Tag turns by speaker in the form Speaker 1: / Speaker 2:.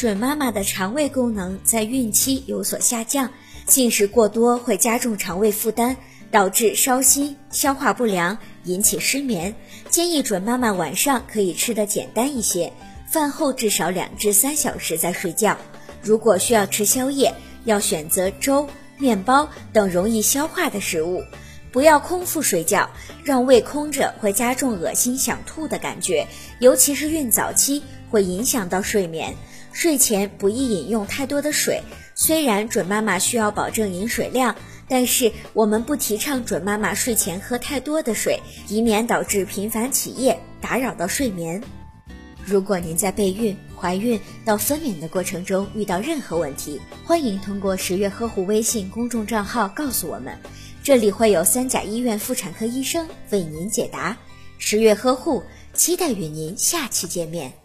Speaker 1: 准妈妈的肠胃功能在孕期有所下降，进食过多会加重肠胃负担，导致烧心、消化不良，引起失眠。建议准妈妈晚上可以吃的简单一些，饭后至少两至三小时再睡觉。如果需要吃宵夜，要选择粥、面包等容易消化的食物。不要空腹睡觉，让胃空着会加重恶心想吐的感觉，尤其是孕早期会影响到睡眠。睡前不宜饮用太多的水，虽然准妈妈需要保证饮水量，但是我们不提倡准妈妈睡前喝太多的水，以免导致频繁起夜，打扰到睡眠。如果您在备孕、怀孕到分娩的过程中遇到任何问题，欢迎通过十月呵护微信公众账号告诉我们。这里会有三甲医院妇产科医生为您解答。十月呵护，期待与您下期见面。